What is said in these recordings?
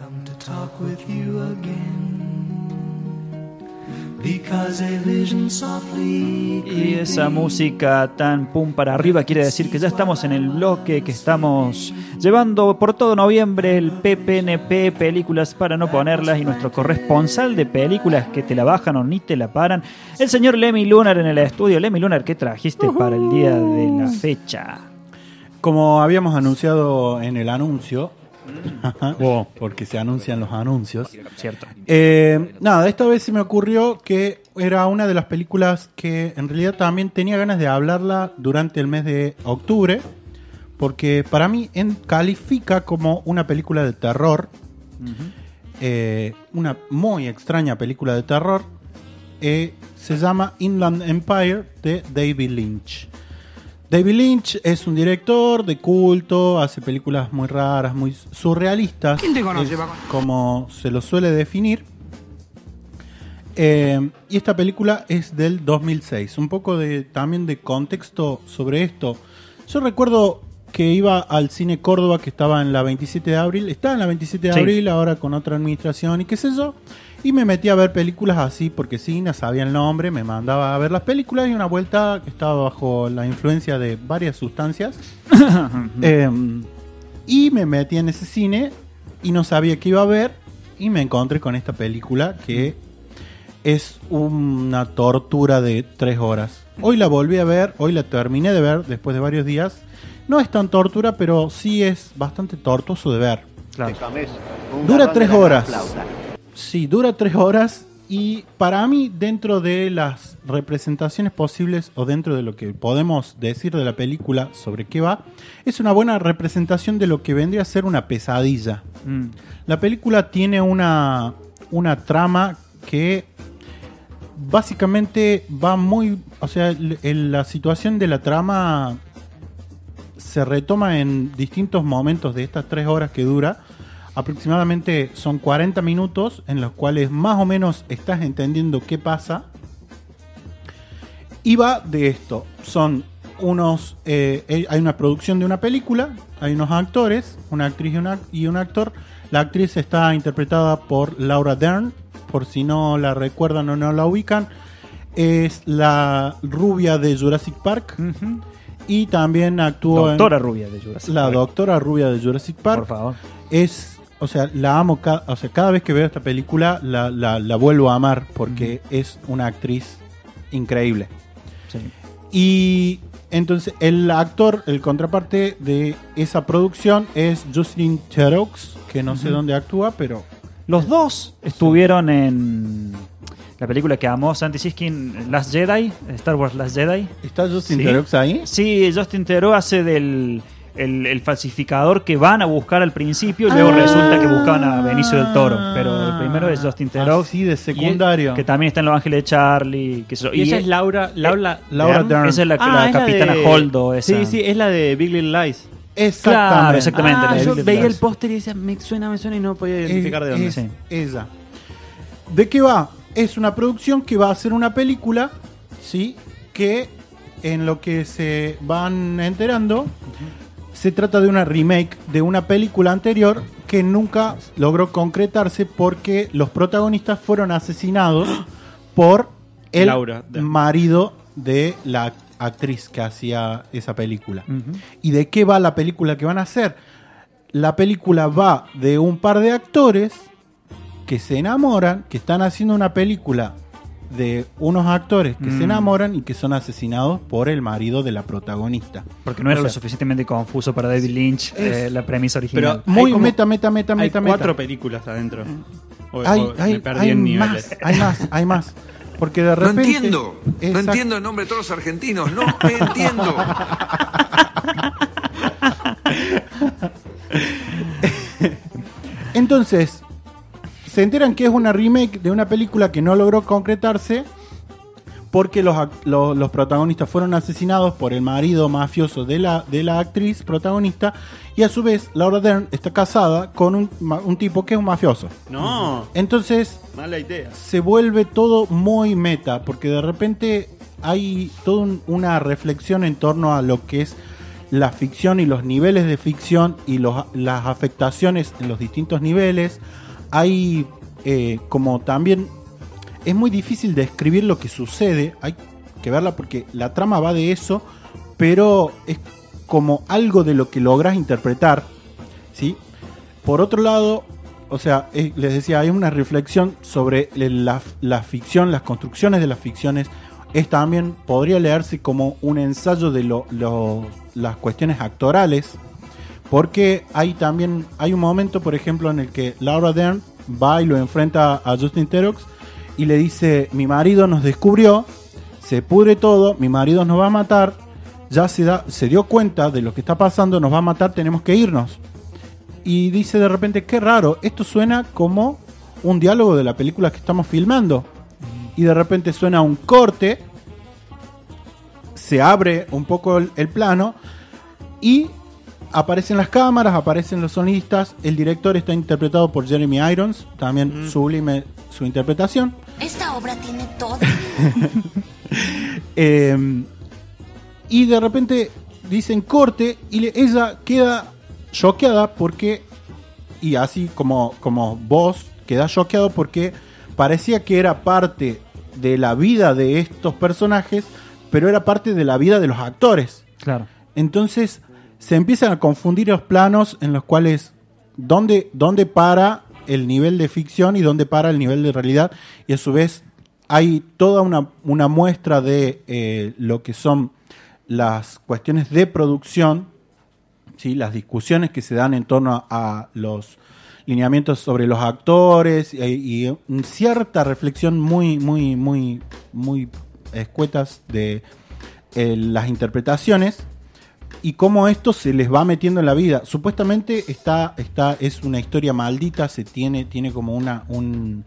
come to talk with you again. Because a vision softly Y esa música tan pum para arriba quiere decir que ya estamos en el bloque que estamos llevando por todo noviembre el PPNP, películas para no ponerlas, y nuestro corresponsal de películas que te la bajan o ni te la paran, el señor Lemmy Lunar en el estudio. Lemmy Lunar, ¿qué trajiste para el día de la fecha? Como habíamos anunciado en el anuncio, porque se anuncian los anuncios. Cierto. Eh, nada, esta vez se me ocurrió que era una de las películas que en realidad también tenía ganas de hablarla durante el mes de octubre, porque para mí en- califica como una película de terror, eh, una muy extraña película de terror. eh, se llama Inland Empire de David Lynch. David Lynch es un director de culto, hace películas muy raras, muy surrealistas. ¿Quién te conoce, Paco? como se lo suele definir. Eh, y esta película es del 2006. Un poco de también de contexto sobre esto. Yo recuerdo que iba al cine Córdoba que estaba en la 27 de abril. Está en la 27 de Sí. abril, ahora con otra administración y qué sé yo. Y me metí a ver películas así porque sí, no sabía el nombre, me mandaba a ver las películas y una vuelta que estaba bajo la influencia de varias sustancias. Eh, y me metí en ese cine y no sabía qué iba a ver y me encontré con esta película que es una tortura de tres horas. Hoy la volví a ver, hoy la terminé de ver después de varios días. No es tan tortura, pero sí es bastante tortuoso de ver. Claro. Dura tres horas. Sí, dura tres horas y para mí dentro de las representaciones posibles o dentro de lo que podemos decir de la película sobre qué va, es una buena representación de lo que vendría a ser una pesadilla. Mm. La película tiene una, una trama que básicamente va muy... O sea, el- la situación de la trama se retoma en distintos momentos de estas tres horas que dura. Aproximadamente son 40 minutos en los cuales más o menos estás entendiendo qué pasa. Y va de esto. Son unos... eh, eh, hay una producción de una película, hay unos actores, una actriz y, una- un actor. La actriz está interpretada por Laura Dern, por si no la recuerdan o no la ubican. Es la rubia de Jurassic Park. Y también actuó en- Doctora rubia de Jurassic la Park. doctora rubia de Jurassic Park. Por favor. Es, o sea, la amo, ca- o sea, cada vez que veo esta película la, la- la vuelvo a amar porque es una actriz increíble. Sí. Y entonces el actor, el contraparte de esa producción es Justin Theroux, que no sé dónde actúa, pero Los dos estuvieron en la película que amó Santi Siskin, Last Jedi, Star Wars Last Jedi. ¿está Justin Sí. Theroux ahí? Sí, Justin Theroux hace del el, el falsificador que van a buscar al principio y luego resulta que buscaban a Benicio del Toro. Pero el primero es Justin Theroux. Así de secundario. Que también está en Los Ángeles de Charlie. Que Y ella es Laura, Laura, Laura Dern. Esa es la, Ah, la es la capitana de- Holdo. Esa. Sí, sí, es la de Big Little Lies. Exactamente. Claro, exactamente. Ah, yo veía el póster y decía, me suena, me suena y no podía identificar de dónde. es Sí. ella. ¿De qué va? Es una producción que va a hacer una película, ¿sí? Que en lo que se van enterando, se trata de una remake de una película anterior que nunca logró concretarse porque los protagonistas fueron asesinados por el Laura marido de la actriz que hacía esa película. ¿Y de qué va la película que van a hacer? La película va de un par de actores que se enamoran, que están haciendo una película de unos actores que se Mm. enamoran y que son asesinados por el marido de la protagonista. Porque no era O lo suficientemente confuso para David Lynch Es- eh, la premisa original. Pero- Muy como- meta, meta, meta, Hay meta, cuatro meta. películas adentro. O- Hay, o hay- me perdí hay en niveles. más, hay más, hay más. Porque de No repente... entiendo. No entiendo el nombre de todos los argentinos. No entiendo. Entonces, se enteran que es una remake de una película que no logró concretarse porque los, los protagonistas fueron asesinados por el marido mafioso de la, de la actriz protagonista y a su vez Laura Dern está casada con un, tipo que es un mafioso. No, Entonces mala idea. se vuelve todo muy meta porque de repente hay toda un- una reflexión en torno a lo que es la ficción y los niveles de ficción y los- las afectaciones en los distintos niveles. Hay eh, como también es muy difícil describir lo que sucede, hay que verla porque la trama va de eso, pero es como algo de lo que logras interpretar, ¿sí? Por otro lado, o sea, les decía, hay una reflexión sobre la, la ficción, las construcciones de las ficciones. Es también, podría leerse como un ensayo de lo- lo- las cuestiones actorales, porque hay también, hay un momento, por ejemplo, en el que Laura Dern va y lo enfrenta a Justin Terox y le dice, mi marido nos descubrió, se pudre todo, mi marido nos va a matar, ya se, dio cuenta de lo que está pasando, nos va a matar, tenemos que irnos. Y dice de repente, qué raro, esto suena como un diálogo de la película que estamos filmando. Y de repente suena un corte, se abre un poco el plano y aparecen las cámaras, aparecen los sonistas, el director está interpretado por Jeremy Irons, también sublime su interpretación. Esta obra tiene todo. Eh, y de repente dicen corte y le- ella queda choqueada porque, y así como, como vos, queda choqueado porque parecía que era parte de la vida de estos personajes, pero era parte de la vida de los actores. Claro. Entonces se empiezan a confundir los planos en los cuales dónde, dónde para el nivel de ficción y dónde para el nivel de realidad. Y a su vez hay toda una, una muestra de eh, lo que son las cuestiones de producción, ¿sí? las discusiones que se dan en torno a, los lineamientos sobre los actores y, cierta reflexión muy, muy, muy, muy escuetas de eh, las interpretaciones y cómo esto se les va metiendo en la vida. Supuestamente está, está, es una historia maldita, se tiene, tiene como una, un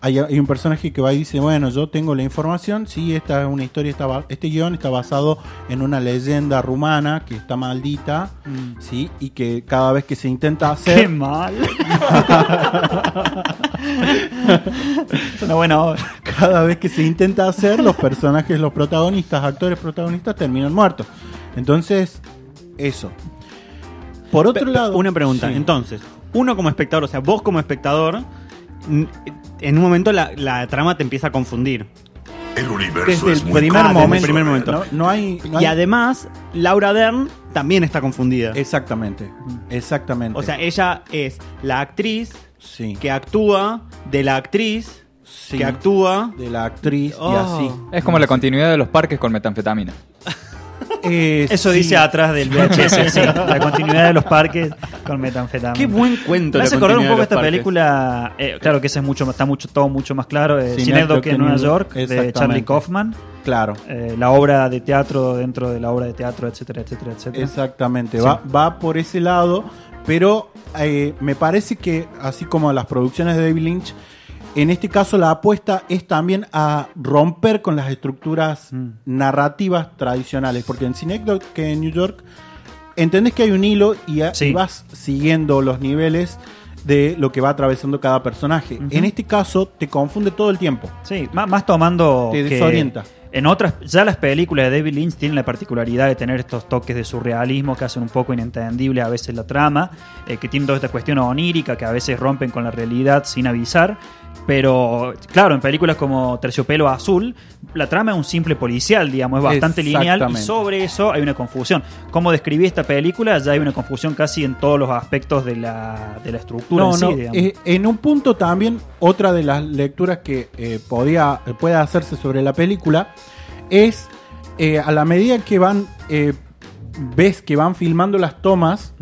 hay, hay un personaje que va y dice, bueno, yo tengo la información, sí, esta es una historia, está este guion está basado en una leyenda rumana que está maldita, sí, y que cada vez que se intenta hacer Qué mal. es una buena obra. cada vez que se intenta hacer, los personajes, los protagonistas, actores protagonistas terminan muertos. Entonces, eso. Por otro Pe- lado, Una pregunta. sí. Entonces, uno como espectador, o sea, vos como espectador, en un momento la, la trama te empieza a confundir. El universo desde es el muy primer desde el momento, primer momento. No, no hay, no Y hay- además, Laura Dern también está confundida. exactamente, exactamente. O sea, ella es la actriz sí, que actúa de la actriz sí, que actúa. de la actriz y Oh. así. Es como la continuidad de los parques con metanfetamina. Eh, Eso sí. dice atrás del VHS, sí. La continuidad de los parques con metanfetamina. Qué buen cuento. Me hace acordar un poco esta parques. película, eh, claro que ese es mucho, está mucho, todo mucho más claro, eh, Cinedoc Cinedoc en Nueva York, de. Charlie Kaufman, Claro. eh, la obra de teatro dentro de la obra de teatro, etcétera, etcétera, etcétera. Exactamente, va, va por ese lado, pero eh, me parece que, así como las producciones de David Lynch, en este caso la apuesta es también a romper con las estructuras Mm. narrativas tradicionales, porque en Cinecdoc, que en New York, entendés que hay un hilo y, a- Sí. y vas siguiendo los niveles de lo que va atravesando cada personaje. En este caso te confunde todo el tiempo. Sí, más, más tomando. Te que desorienta. En otras, ya las películas de David Lynch tienen la particularidad de tener estos toques de surrealismo que hacen un poco inentendible a veces la trama, eh, que tienen toda esta cuestión onírica que a veces rompen con la realidad sin avisar. Pero, claro, en películas como Terciopelo Azul, la trama es un simple policial, digamos, es bastante lineal y sobre eso hay una confusión. Como describí esta película, ya hay una confusión casi en todos los aspectos de la, de la estructura No, en sí, no. digamos. eh, en un punto también, otra de las lecturas que eh, podía, puede hacerse sobre la película es eh, a la medida que van, ves que van filmando las tomas,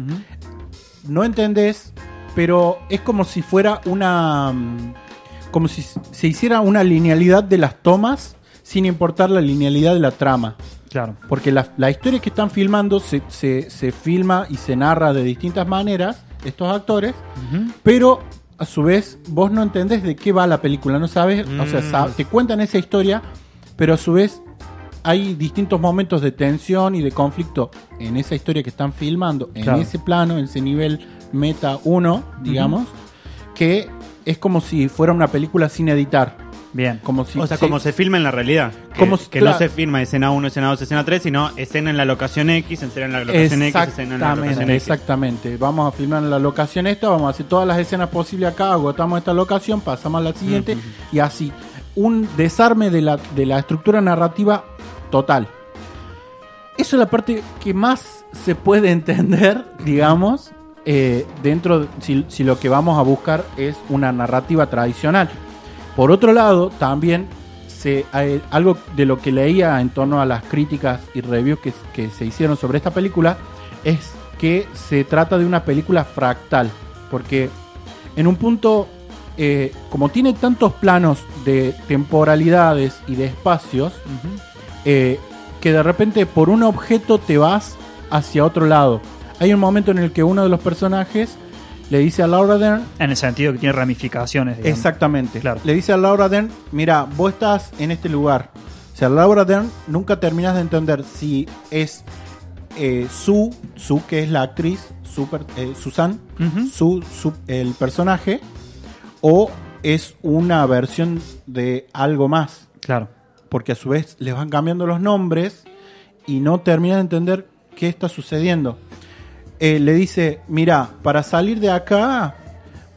no entendés, pero es como si fuera una. Como si se hiciera una linealidad de las tomas sin importar la linealidad de la trama. Claro. Porque la, la historia que están filmando se, se- se filma y se narra de distintas maneras, estos actores, pero a su vez vos no entendés de qué va la película, no sabes, o sea, Mm. te cuentan esa historia, pero a su vez hay distintos momentos de tensión y de conflicto en esa historia que están filmando, en Claro. ese plano, en ese nivel meta 1, digamos, que es como si fuera una película sin editar. Bien. Como si O sea, sí, como se filma en la realidad. Que, Como- que claro. no se filma escena 1, escena 2, escena 3, sino escena en la locación X, escena en la locación X, escena en la locación Exactamente, X. exactamente. Vamos a filmar en la locación esta, vamos a hacer todas las escenas posibles acá, agotamos esta locación, pasamos a la siguiente y así. Un desarme de la, de la estructura narrativa total. Eso es la parte que más se puede entender, digamos, eh, dentro, de- si, si lo que vamos a buscar es una narrativa tradicional. Por otro lado, también se, algo de lo que leía en torno a las críticas y reviews que, que se hicieron sobre esta película es que se trata de una película fractal. Porque en un punto, eh, como tiene tantos planos de temporalidades y de espacios, eh, que de repente por un objeto te vas hacia otro lado. Hay un momento en el que uno de los personajes le dice a Laura Dern, En el sentido que tiene ramificaciones. digamos. exactamente, Claro. le dice a Laura Dern, mira, vos estás en este lugar. O sea, Laura Dern nunca terminas de entender si es eh, Sue, Sue que es la actriz, super, eh, Susan. Sue, Sue, el personaje, o es una versión de algo más Claro. porque a su vez les van cambiando los nombres y no terminan de entender qué está sucediendo. Eh, le dice, mira, para salir de acá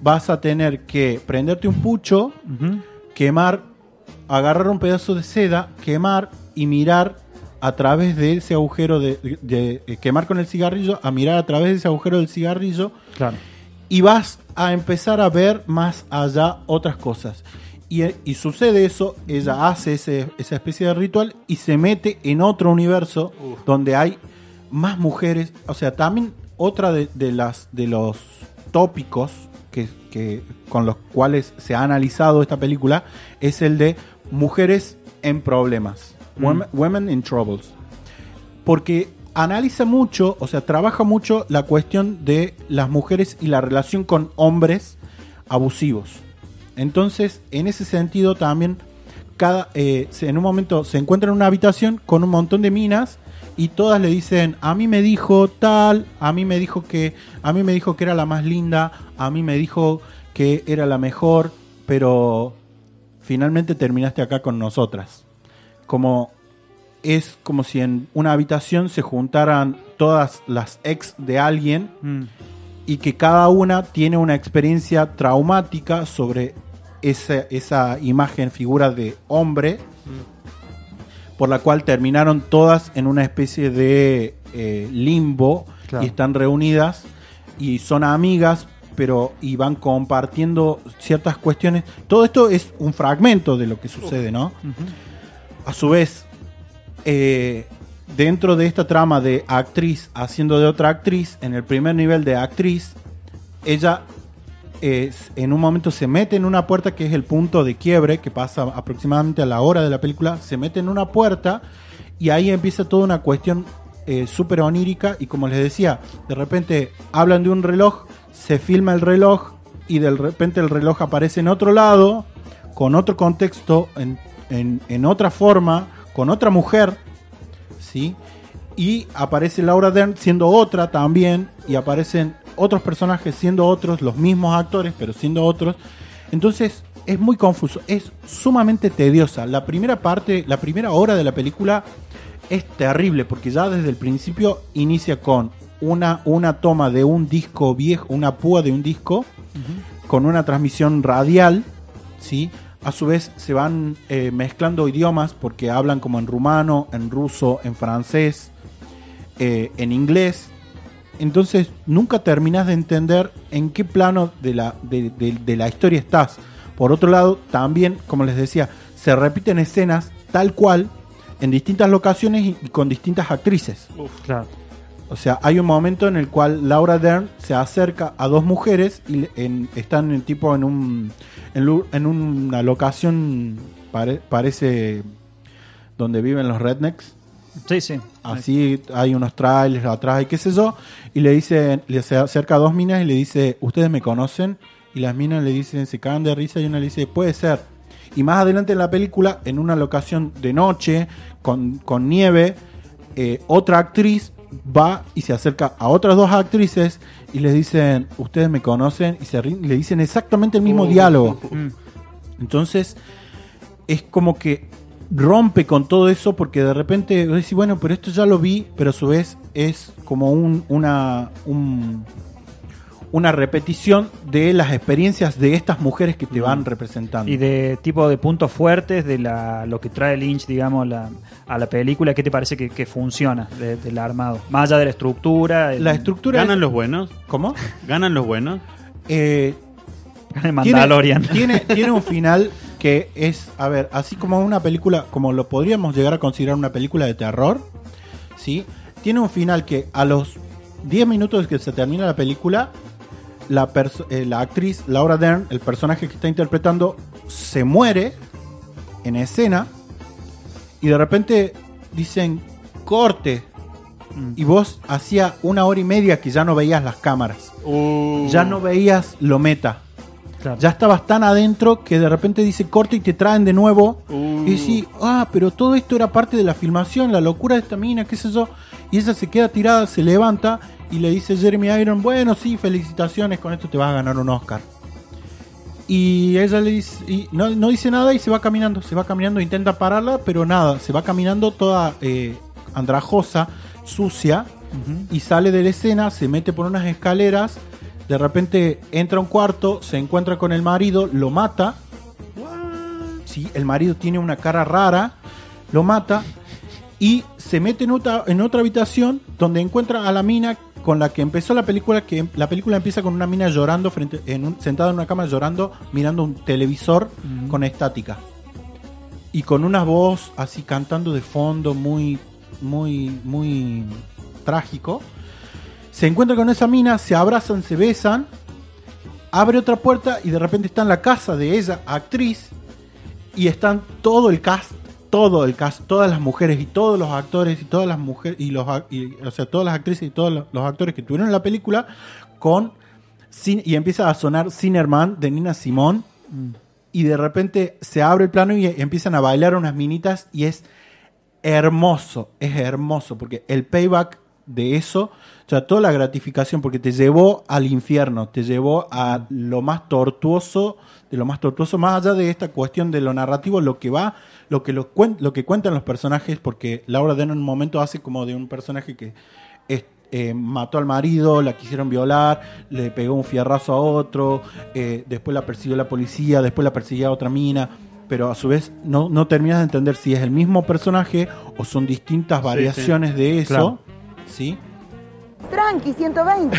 vas a tener que prenderte un pucho, quemar, agarrar un pedazo de seda, quemar y mirar a través de ese agujero de, de- de- quemar con el cigarrillo, a mirar a través de ese agujero del cigarrillo Claro. y vas a empezar a ver más allá otras cosas. Y, y sucede eso, ella hace ese- esa especie de ritual y se mete en otro universo donde hay más mujeres. O sea, también otra de, de las de los tópicos que, que- con los cuales se ha analizado esta película es el de mujeres en problemas. Women, women in troubles porque analiza mucho, o sea, trabaja mucho la cuestión de las mujeres y la relación con hombres abusivos. Entonces, en ese sentido también, cada, eh, en un momento se encuentra en una habitación con un montón de minas y todas le dicen, a mí me dijo tal, a mí me dijo que, a mí me dijo que era la más linda, a mí me dijo que era la mejor, pero finalmente terminaste acá con nosotras. Como es como si en una habitación se juntaran todas las ex de alguien Mm. y que cada una tiene una experiencia traumática sobre esa, esa imagen, figura de hombre, por la cual terminaron todas en una especie de eh, limbo Claro. y están reunidas y son amigas, pero y van compartiendo ciertas cuestiones. Todo esto es un fragmento de lo que sucede, ¿no? A su vez, eh, dentro de esta trama de actriz haciendo de otra actriz, en el primer nivel de actriz, ella en un momento se mete en una puerta que es el punto de quiebre, que pasa aproximadamente a la hora de la película, se mete en una puerta y ahí empieza toda una cuestión eh, súper onírica y como les decía, de repente hablan de un reloj, se filma el reloj y de repente el reloj aparece en otro lado, con otro contexto, en, en- en otra forma, con otra mujer, ¿sí? Y aparece Laura Dern siendo otra también, y aparecen otros personajes siendo otros, los mismos actores, pero siendo otros. Entonces es muy confuso, es sumamente tediosa. La primera parte, la primera hora de la película es terrible, porque ya desde el principio inicia con una, una toma de un disco viejo, una púa de un disco, con una transmisión radial, ¿sí? A su vez se van eh, mezclando idiomas porque hablan como en rumano, en ruso, en francés, eh, en inglés. Entonces nunca terminas de entender en qué plano de la, de, de- de la historia estás. Por otro lado, también, como les decía, se repiten escenas tal cual en distintas locaciones y, y con distintas actrices. Claro. O sea, hay un momento en el cual Laura Dern se acerca a dos mujeres y en- están en tipo en un en, una locación pare- parece donde viven los rednecks. Sí, sí. Así hay unos trailers atrás y qué sé yo. Y le dice, le se acerca a dos minas y le dice, ¿ustedes me conocen? Y las minas le dicen, se cagan de risa y una le dice, puede ser. Y más adelante en la película, en una locación de noche, con, con nieve, eh, otra actriz va y se acerca a otras dos actrices y les dicen, ¿ustedes me conocen? Y se le dicen exactamente el mismo diálogo. Mm. Entonces, es como que rompe con todo eso porque de repente vos decís, bueno, pero esto ya lo vi, pero a su vez es como un, una, un- una repetición de las experiencias de estas mujeres que te van representando. Y de tipo de puntos fuertes de la, lo que trae Lynch, digamos, la- a la película, ¿qué te parece que, que funciona de- del armado? Más allá de la estructura. el- la estructura ¿Ganan es- los buenos? ¿Cómo? ¿Ganan los buenos? Eh, tiene, Mandalorian. tiene, tiene un final que es, a ver, así como una película, como lo podríamos llegar a considerar una película de terror, ¿sí? Tiene un final que a los 10 minutos de que se termina la película, la, eh, la actriz Laura Dern, el personaje que está interpretando, se muere en escena y de repente dicen corte. Y vos hacía una hora y media que ya no veías las cámaras. Ya no veías lo meta. Claro. Ya estabas tan adentro que de repente dice corte y te traen de nuevo. Y decís, ah, pero todo esto era parte de la filmación, la locura de esta mina, qué sé yo. Y ella se queda tirada, se levanta y le dice Jeremy Iron, bueno, sí, felicitaciones, con esto te vas a ganar un Oscar. Y ella le dice, y no, no dice nada y se va caminando, se va caminando, intenta pararla, pero nada, se va caminando toda eh, andrajosa, sucia, y sale de la escena, se mete por unas escaleras, de repente entra a un cuarto, se encuentra con el marido, lo mata. Sí, el marido tiene una cara rara, lo mata y se mete en otra, en otra habitación donde encuentra a la mina con la que empezó la película, que la película empieza con una mina llorando frente, en un- sentada en una cama llorando, mirando un televisor con estática. Y con una voz así cantando de fondo, muy, muy, muy trágico. Se encuentra con esa mina, se abrazan, se besan, abre otra puerta y de repente está en la casa de ella, actriz, y están todo el cast, todo el cast, todas las mujeres y todos los actores y todas las mujeres y los o sea, todas las actrices y todos los, actores que tuvieron en la película con Sin- y empieza a sonar Cinerman de Nina Simón y de repente se abre el plano y empiezan a bailar unas minitas y es hermoso, es hermoso porque el payback de eso, o sea, toda la gratificación porque te llevó al infierno, te llevó a lo más tortuoso, de lo más tortuoso, más allá de esta cuestión de lo narrativo, lo que va, lo que, lo, cuen- lo que cuentan los personajes, porque Laura Dern en un momento hace como de un personaje que es- eh, mató al marido, la quisieron violar, le pegó un fierrazo a otro, eh, después la persiguió la policía, después la persiguió a otra mina, pero a su vez no, no terminas de entender si es el mismo personaje o son distintas variaciones de eso. Claro. ¿Sí? Tranqui, 120.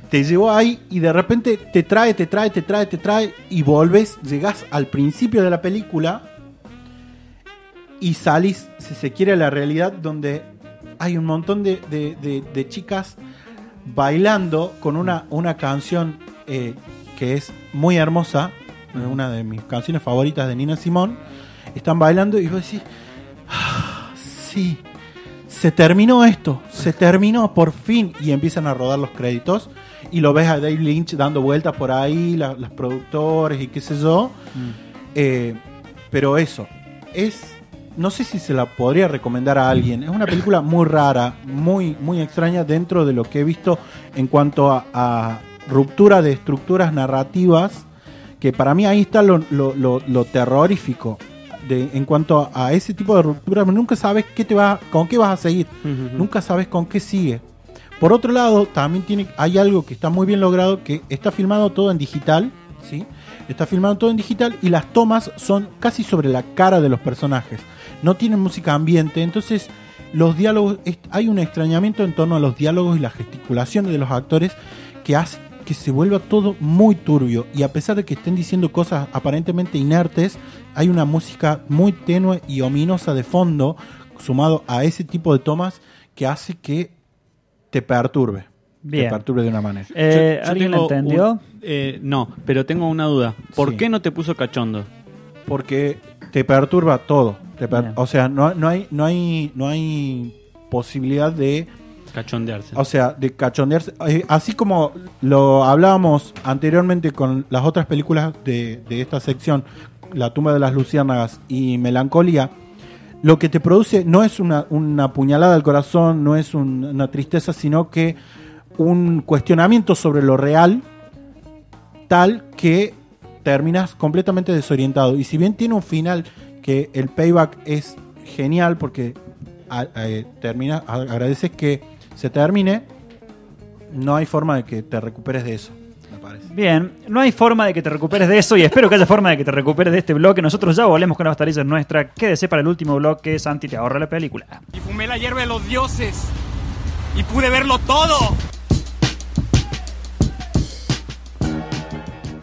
te llevó ahí y de repente te trae, te trae, te trae, te trae y volves, llegás al principio de la película y salís, si se quiere, a la realidad donde hay un montón de, de- de- de chicas bailando con una, una canción eh, que es muy hermosa, una de mis canciones favoritas de Nina Simón. Están bailando y vos decís, "Ah, sí, se terminó esto, se terminó por fin. Y empiezan a rodar los créditos. Y lo ves a Dave Lynch dando vueltas por ahí, la- los productores y qué sé yo. Eh, pero eso, es. No sé si se la podría recomendar a alguien. Es una película muy rara, muy, muy extraña dentro de lo que he visto en cuanto a, a ruptura de estructuras narrativas. Que para mí ahí está lo, lo- lo- lo terrorífico. De, en cuanto a, ese tipo de ruptura, nunca sabes qué te va, con qué vas a seguir. Nunca sabes con qué sigue. Por otro lado, también tiene, hay algo que está muy bien logrado, que está filmado todo en digital, ¿sí? Está filmado todo en digital y las tomas son casi sobre la cara de los personajes. No tienen música ambiente, entonces los diálogos, hay un extrañamiento en torno a los diálogos y las gesticulaciones de los actores que hace que se vuelva todo muy turbio y a pesar de que estén diciendo cosas aparentemente inertes, hay una música muy tenue y ominosa de fondo sumado a ese tipo de tomas que hace que te perturbe. Bien. Te perturbe de una manera. Eh, Yo- yo ¿Alguien entendió? un- eh, no, pero tengo una duda. ¿Por Sí. qué no te puso cachondo? Porque te perturba todo. Te per- Bien. o sea, no, no hay, no hay, no hay posibilidad de, Cachondearse. o sea, de cachondearse. Eh, así como lo hablábamos anteriormente con las otras películas de, de esta sección, La tumba de las luciérnagas y Melancolía, lo que te produce no es una, una puñalada al corazón, no es un- una tristeza, sino que un cuestionamiento sobre lo real tal que terminas completamente desorientado. Y si bien tiene un final que el payback es genial porque a- eh, termina, a- agradeces que se termine, no hay forma de que te recuperes de eso, me parece. Bien, no hay forma de que te recuperes de eso y espero que haya forma de que te recuperes de este bloque. Nosotros ya volvemos con la bastarilla nuestra. Quédese para el último bloque, Santi te ahorra la película. Y fumé la hierba de los dioses. Y pude verlo todo.